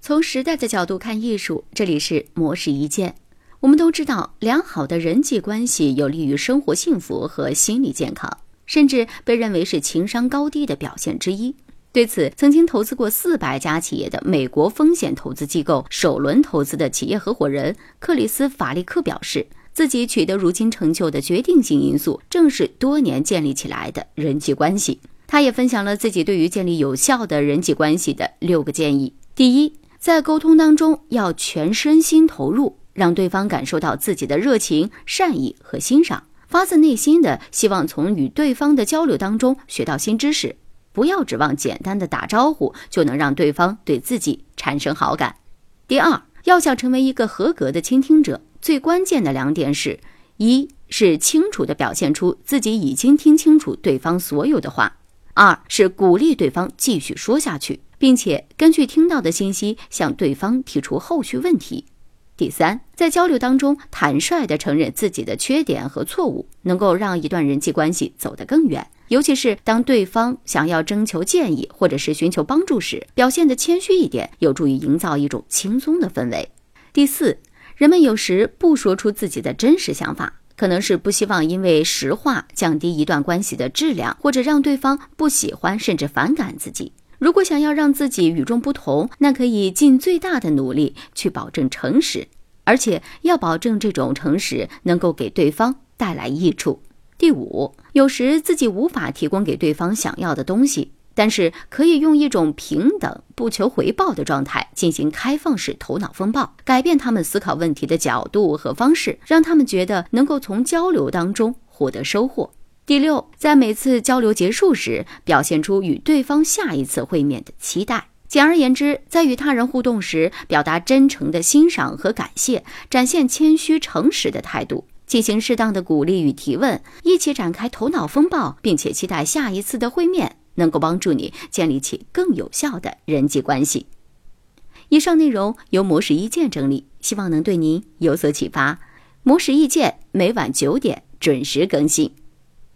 从时代的角度看艺术，这里是模式一见。我们都知道，良好的人际关系有利于生活幸福和心理健康，甚至被认为是情商高低的表现之一。对此，曾经投资过四百家企业的美国风险投资机构首轮投资的企业合伙人克里斯·法利克表示，自己取得如今成就的决定性因素，正是多年建立起来的人际关系。他也分享了自己对于建立有效的人际关系的六个建议：第一，在沟通当中要全身心投入，让对方感受到自己的热情、善意和欣赏，发自内心的希望从与对方的交流当中学到新知识。不要指望简单的打招呼就能让对方对自己产生好感。第二，要想成为一个合格的倾听者，最关键的两点是：一是清楚地表现出自己已经听清楚对方所有的话。二是鼓励对方继续说下去，并且根据听到的信息向对方提出后续问题。第三，在交流当中坦率地承认自己的缺点和错误，能够让一段人际关系走得更远。尤其是当对方想要征求建议或者是寻求帮助时，表现得谦虚一点，有助于营造一种轻松的氛围。第四，人们有时不说出自己的真实想法。可能是不希望因为实话降低一段关系的质量，或者让对方不喜欢甚至反感自己。如果想要让自己与众不同，那可以尽最大的努力去保证诚实，而且要保证这种诚实能够给对方带来益处。第五，有时自己无法提供给对方想要的东西。但是可以用一种平等、不求回报的状态进行开放式头脑风暴，改变他们思考问题的角度和方式，让他们觉得能够从交流当中获得收获。第六，在每次交流结束时，表现出与对方下一次会面的期待。简而言之，在与他人互动时，表达真诚的欣赏和感谢，展现谦虚诚实的态度，进行适当的鼓励与提问，一起展开头脑风暴，并且期待下一次的会面。能够帮助你建立起更有效的人际关系。以上内容由模式意见整理，希望能对您有所启发。模式意见每晚九点准时更新。